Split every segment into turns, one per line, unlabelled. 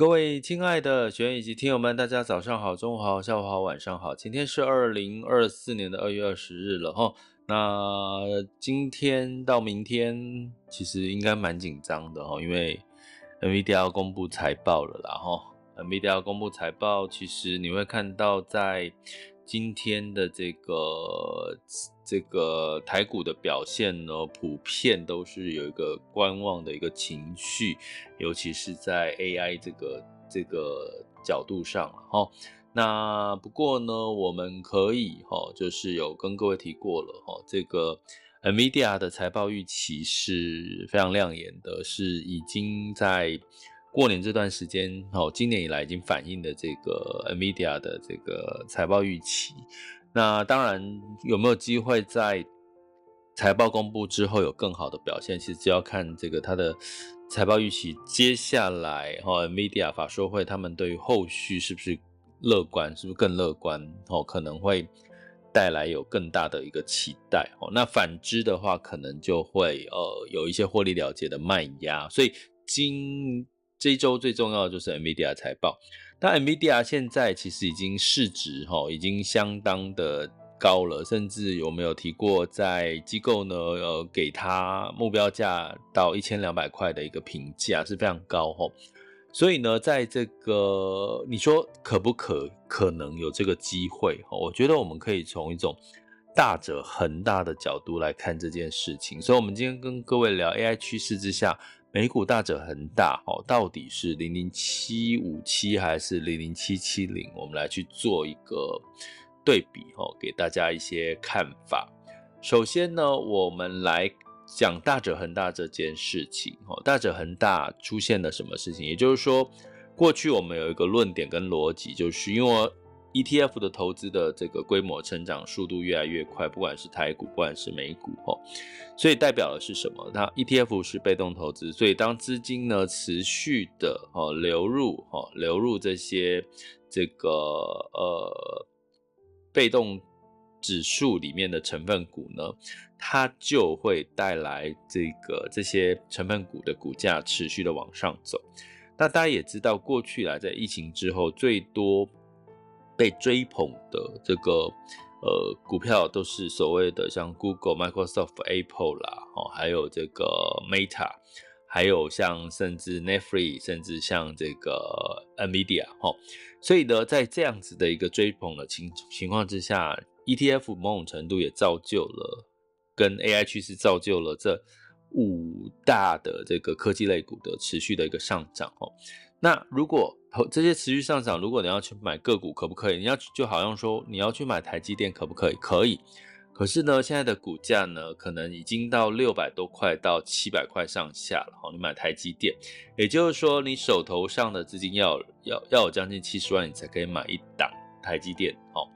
各位亲爱的学员以及听友们，大家早上好、中午好、下午好、晚上好。今天是二零二四年的二月二十日了哈。那今天到明天其实应该蛮紧张的哈，因为 NVIDIA 要公布财报了啦哈。NVIDIA 要公布财报，其实你会看到在今天的这个这个台股的表现呢，普遍都是有一个观望的一个情绪，尤其是在 AI 这个这个角度上哈。那不过呢，我们可以哈，就是有跟各位提过了哈，这个 NVIDIA 的财报预期是非常亮眼的，是已经在。过年这段时间，哦，今年以来已经反映的这个 NVIDIA 的这个财报预期。那当然有没有机会在财报公布之后有更好的表现？其实只要看这个它的财报预期，接下来哈 NVIDIA 法说会，他们对于后续是不是乐观，是不是更乐观？哦，可能会带来有更大的一个期待。哦，那反之的话，可能就会呃有一些获利了结的卖压。所以今这一周最重要的就是 NVIDIA 财报，那 NVIDIA 现在其实已经市值哈已经相当的高了，甚至有没有提过在机构呢？呃，给它目标价到一千两百块的一个评价是非常高哈，所以呢，在这个你说可不可可能有这个机会哈？我觉得我们可以从一种大者恒大的角度来看这件事情，所以我们今天跟各位聊 AI 趋势之下。美股大者恒大，哦，到底是零零七五七还是零零七七零？我们来去做一个对比，哦，给大家一些看法。首先呢，我们来讲大者恒大这件事情，哦，大者恒大出现了什么事情？也就是说，过去我们有一个论点跟逻辑，就是因为。ETF 的投资的这个规模成长速度越来越快，不管是台股，不管是美股，哦，所以代表的是什么？它 ETF 是被动投资，所以当资金呢持续的哦流入哦流入这些这个呃被动指数里面的成分股呢，它就会带来这个这些成分股的股价持续的往上走。那大家也知道，过去啊在疫情之后最多。被追捧的这个呃股票都是所谓的像 Google、Microsoft、Apple 啦，哦，还有这个 Meta，还有像甚至 Netflix，甚至像这个 Nvidia，哈，所以呢，在这样子的一个追捧的情情况之下，ETF 某种程度也造就了跟 AI 趋势造就了这五大的这个科技类股的持续的一个上涨，哦。那如果这些持续上涨，如果你要去买个股，可不可以？你要就好像说你要去买台积电，可不可以？可以。可是呢，现在的股价呢，可能已经到六百多块到七百块上下了。好，你买台积电，也就是说，你手头上的资金要要要有将近七十万，你才可以买一档台积电，好，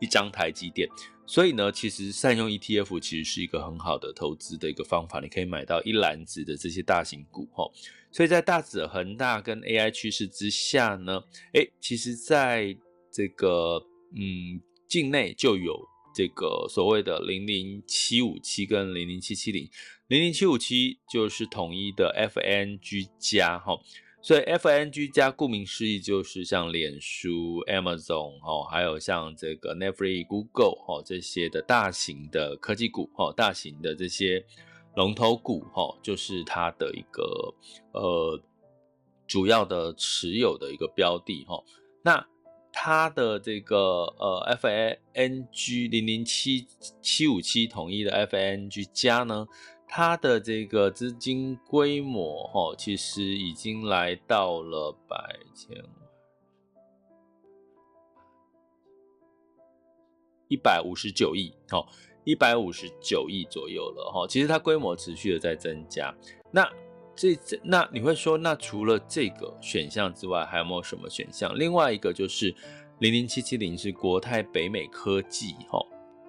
一张台积电。所以呢，其实善用 ETF 其实是一个很好的投资的一个方法，你可以买到一篮子的这些大型股，哈。所以在大者恒大跟 AI 趋势之下呢，诶，其实在这个嗯境内就有这个所谓的零零七五七跟零零七七零，零零七五七就是统一的 FNG 加，哈。所以，FNG 加顾名思义就是像脸书、Amazon 哦，还有像这个 Netflix、Google 哦这些的大型的科技股哦，大型的这些龙头股哈，就是它的一个呃主要的持有的一个标的哈。那它的这个呃，FNG 零零七七五七统一的 FNG 加呢？它的这个资金规模，哈，其实已经来到了百千万一百五十九亿，哈，一百五十九亿左右了，哈。其实它规模持续的在增加。那这这那你会说，那除了这个选项之外，还有没有什么选项？另外一个就是零零七七零是国泰北美科技哈，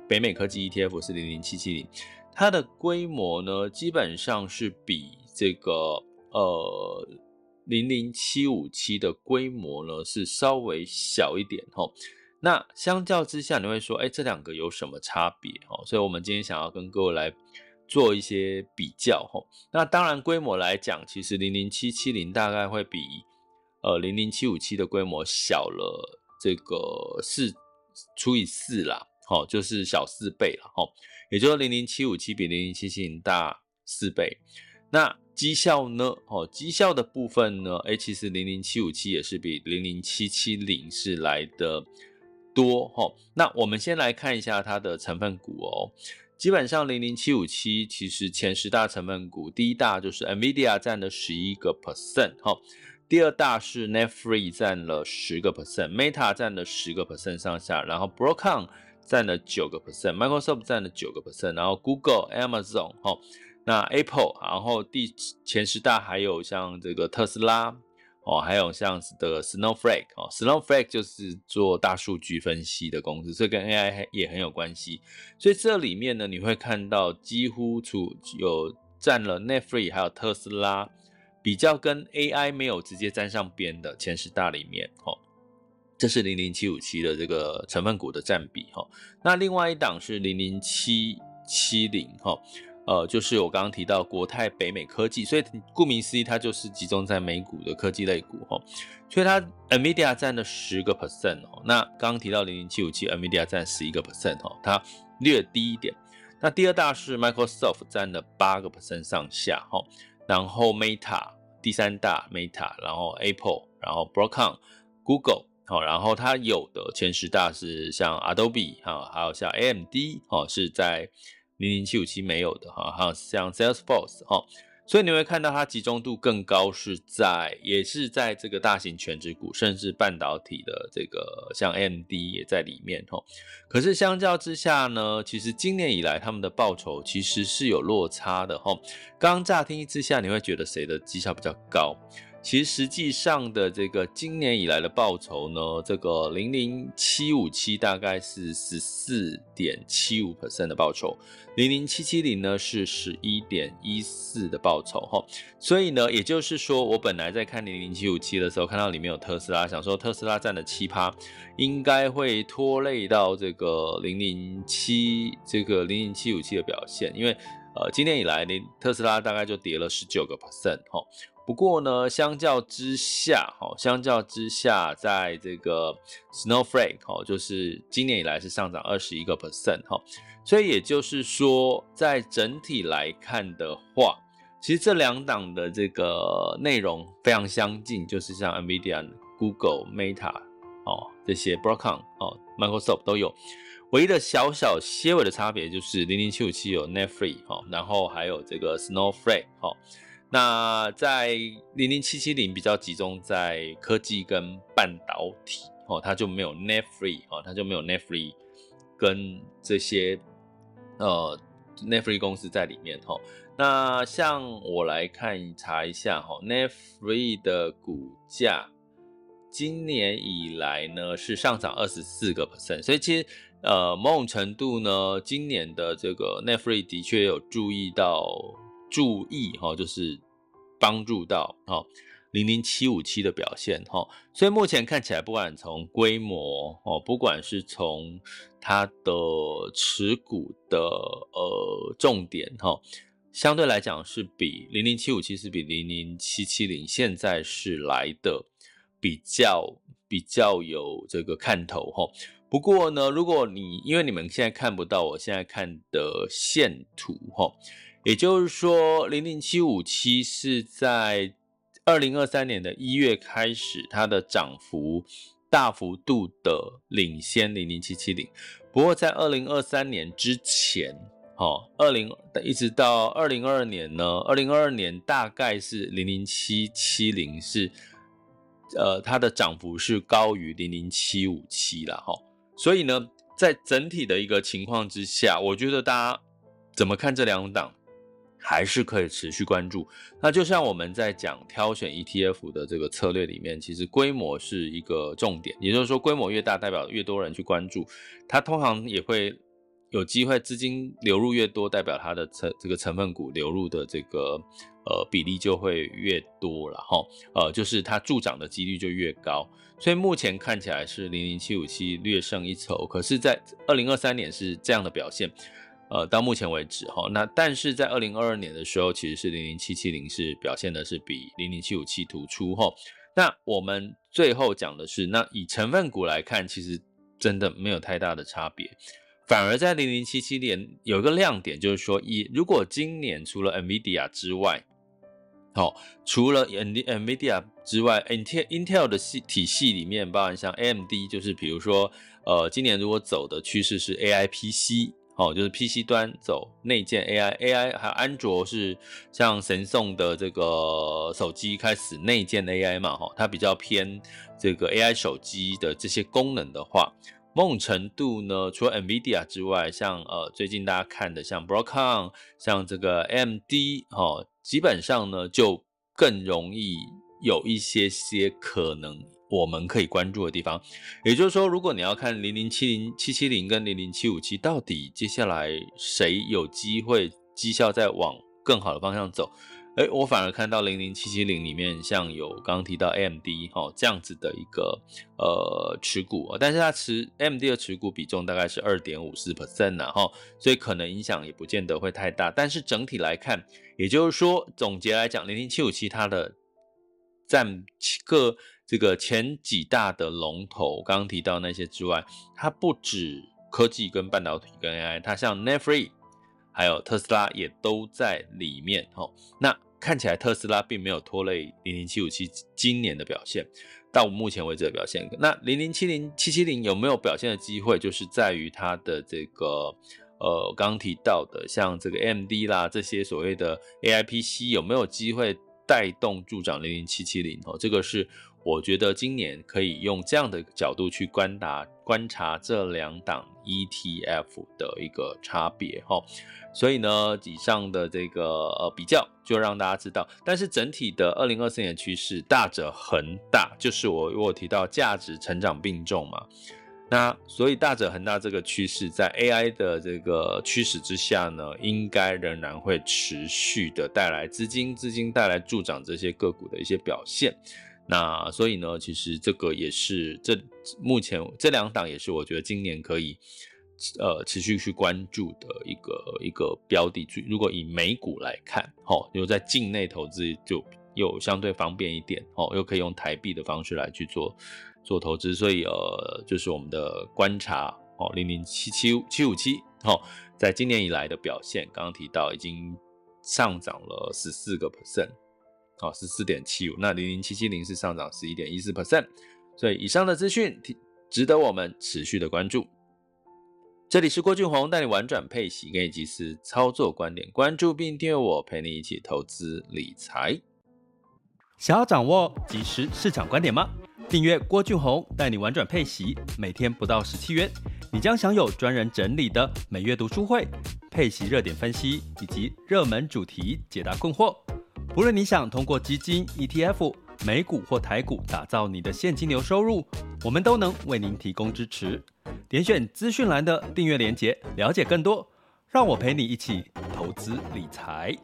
北美科技 ETF 是零零七七零，它的规模呢，基本上是比这个呃零零七五七的规模呢是稍微小一点哈。那相较之下，你会说，哎，这两个有什么差别？哦，所以我们今天想要跟各位来做一些比较。哈，那当然规模来讲，其实零零七七零大概会比呃零零七五七的规模小了这个四除以四啦，好，就是小四倍了，哈，也就是零零七五七比零零七七零大四倍。那绩效呢？哦，绩效的部分呢？哎，其实零零七五七也是比零零七七零是来的。多哦，那我们先来看一下它的成分股哦。基本上零零七五七其实前十大成分股，第一大就是 NVIDIA 占了十一个 percent 哈，第二大是 Netflix 占了十个 percent，Meta 占了十个 percent 上下，然后 Broadcom 占了九个 percent，Microsoft 占了九个 percent，然后 Google、Amazon 哈，那 Apple，然后第前十大还有像这个特斯拉。哦，还有像的 Snowflake 哦，Snowflake 就是做大数据分析的公司，这跟 AI 也很有关系。所以这里面呢，你会看到几乎处有占了 Netflix 还有特斯拉，比较跟 AI 没有直接沾上边的前十大里面，哦，这是零零七五七的这个成分股的占比，哈。那另外一档是零零七七零，哈。呃，就是我刚刚提到国泰北美科技，所以顾名思义，它就是集中在美股的科技类股哈，所以它 NVIDIA 占了十个 percent 哦。那刚刚提到零零七五七，NVIDIA 占十一个 percent 哦，它略低一点。那第二大是 Microsoft 占了八个 percent 上下哈，然后 Meta 第三大 Meta，然后 Apple，然后 Broadcom、Google 好，然后它有的前十大是像 Adobe 哈，还有像 AMD 哦，是在。零零七五七没有的哈，还有像 Salesforce 哈，所以你会看到它集中度更高，是在也是在这个大型权值股，甚至半导体的这个像 AMD 也在里面哈。可是相较之下呢，其实今年以来他们的报酬其实是有落差的哈。刚乍听之下，你会觉得谁的绩效比较高？其实实际上的这个今年以来的报酬呢，这个零零七五七大概是十四点七五 percent 的报酬，零零七七零呢是十一点一四的报酬哈。所以呢，也就是说，我本来在看零零七五七的时候，看到里面有特斯拉，想说特斯拉占了七趴，应该会拖累到这个零零七这个零零七五七的表现，因为呃，今年以来，零特斯拉大概就跌了十九个 percent 哈。不过呢，相较之下，哈，相较之下，在这个 Snowflake，哈，就是今年以来是上涨二十一个 percent，哈，所以也就是说，在整体来看的话，其实这两档的这个内容非常相近，就是像 NVIDIA、Google、Meta，哦，这些 Broadcom，哦，Microsoft 都有，唯一的小小些微的差别就是零零七五七有 Net Free 哈，然后还有这个 Snowflake，哈。那在零零七七零比较集中在科技跟半导体哦，它就没有 Net Free 哦，它就没有 Net Free 跟这些呃 Net Free 公司在里面哈。那像我来看查一下哈，Net Free 的股价今年以来呢是上涨二十四个 percent，所以其实呃某种程度呢，今年的这个 Netflix 的确有注意到注意哈，就是。帮助到哈零零七五七的表现哈，所以目前看起来，不管从规模哦，不管是从它的持股的呃重点哈，相对来讲是比零零七五七是比零零七七零现在是来的比较比较有这个看头哈。不过呢，如果你因为你们现在看不到我现在看的线图哈。也就是说，零零七五七是在二零二三年的一月开始，它的涨幅大幅度的领先零零七七零。不过在二零二三年之前，哦，二零一直到二零二二年呢，二零二二年大概是零零七七零是，呃，它的涨幅是高于零零七五七了，哈。所以呢，在整体的一个情况之下，我觉得大家怎么看这两档？还是可以持续关注。那就像我们在讲挑选 ETF 的这个策略里面，其实规模是一个重点，也就是说规模越大，代表越多人去关注，它通常也会有机会资金流入越多，代表它的成这个成分股流入的这个呃比例就会越多了哈，呃就是它助涨的几率就越高。所以目前看起来是零零七五七略胜一筹，可是，在二零二三年是这样的表现。呃，到目前为止哈，那但是在二零二二年的时候，其实是零零七七零是表现的是比零零七五七突出哈。那我们最后讲的是，那以成分股来看，其实真的没有太大的差别，反而在零零七七年有一个亮点，就是说，以如果今年除了 NVIDIA 之外，好，除了 NVIDIA 之外，Intel Intel 的系体系里面，包含像 AMD，就是比如说，呃，今年如果走的趋势是 AI PC。哦，就是 PC 端走内建 AI，AI 还有安卓是像神送的这个手机开始内建 AI 嘛，哈，它比较偏这个 AI 手机的这些功能的话，某种程度呢，除了 NVIDIA 之外，像呃最近大家看的像 Broadcom，像这个 AMD，哦，基本上呢就更容易有一些些可能。我们可以关注的地方，也就是说，如果你要看零零七零七七零跟零零七五七到底接下来谁有机会绩效再往更好的方向走，诶，我反而看到零零七七零里面像有刚刚提到 AMD 哈这样子的一个呃持股，但是它持 AMD 的持股比重大概是二点五四 percent 呢哈，所以可能影响也不见得会太大，但是整体来看，也就是说总结来讲，零零七五七它的占个。这个前几大的龙头，刚刚提到那些之外，它不止科技跟半导体跟 AI，它像 Netflix，还有特斯拉也都在里面。哦，那看起来特斯拉并没有拖累零零七五七今年的表现，到目前为止的表现。那零零七零七七零有没有表现的机会，就是在于它的这个呃，刚刚提到的像这个 AMD 啦，这些所谓的 AI PC 有没有机会带动助长零零七七零？哦，这个是。我觉得今年可以用这样的角度去观察观察这两档 ETF 的一个差别哈，所以呢，以上的这个呃比较就让大家知道，但是整体的二零二四年趋势大者恒大，就是我我提到价值成长并重嘛，那所以大者恒大这个趋势在 AI 的这个驱使之下呢，应该仍然会持续的带来资金，资金带来助长这些个股的一些表现。那所以呢，其实这个也是这目前这两档也是我觉得今年可以呃持续去关注的一个一个标的。如果以美股来看，齁，又在境内投资就又相对方便一点，哦，又可以用台币的方式来去做做投资。所以呃，就是我们的观察，哦，零零七七七五七，齁，在今年以来的表现，刚刚提到已经上涨了十四个 percent。哦，十四点七五，那零零七七零是上涨十一点一四 percent，所以以上的资讯值得我们持续的关注。这里是郭俊宏带你玩转配息，给你及时操作观点，关注并订阅我，陪你一起投资理财。
想要掌握即时市场观点吗？订阅郭俊宏带你玩转配息，每天不到十七元，你将享有专人整理的每月读书会、配息热点分析以及热门主题解答困惑。无论你想通过基金、ETF、美股或台股打造你的现金流收入，我们都能为您提供支持。点选资讯栏的订阅链接，了解更多。让我陪你一起投资理财。